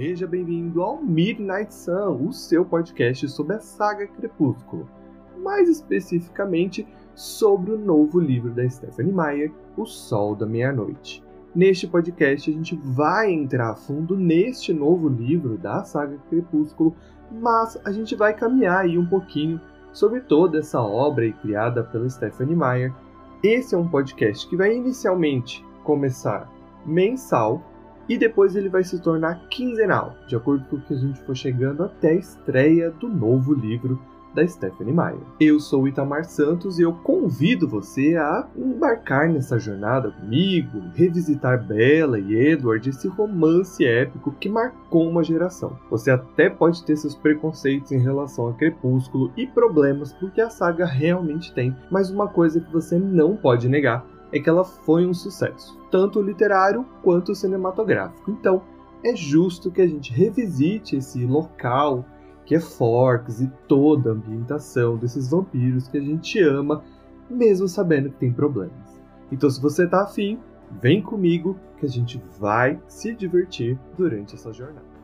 Seja bem-vindo ao Midnight Sun, o seu podcast sobre a saga Crepúsculo, mais especificamente sobre o novo livro da Stephanie Meyer, O Sol da Meia-Noite. Neste podcast a gente vai entrar a fundo neste novo livro da saga Crepúsculo, mas a gente vai caminhar aí um pouquinho sobre toda essa obra criada pela Stephanie Meyer. Esse é um podcast que vai inicialmente começar mensal e depois ele vai se tornar quinzenal, de acordo com o que a gente for chegando até a estreia do novo livro da Stephanie Meyer. Eu sou Itamar Santos e eu convido você a embarcar nessa jornada comigo, revisitar Bella e Edward, esse romance épico que marcou uma geração. Você até pode ter seus preconceitos em relação a Crepúsculo e problemas porque a saga realmente tem, mas uma coisa que você não pode negar é que ela foi um sucesso, tanto literário quanto cinematográfico. Então, é justo que a gente revisite esse local que é Forks e toda a ambientação desses vampiros que a gente ama, mesmo sabendo que tem problemas. Então, se você tá afim, vem comigo que a gente vai se divertir durante essa jornada.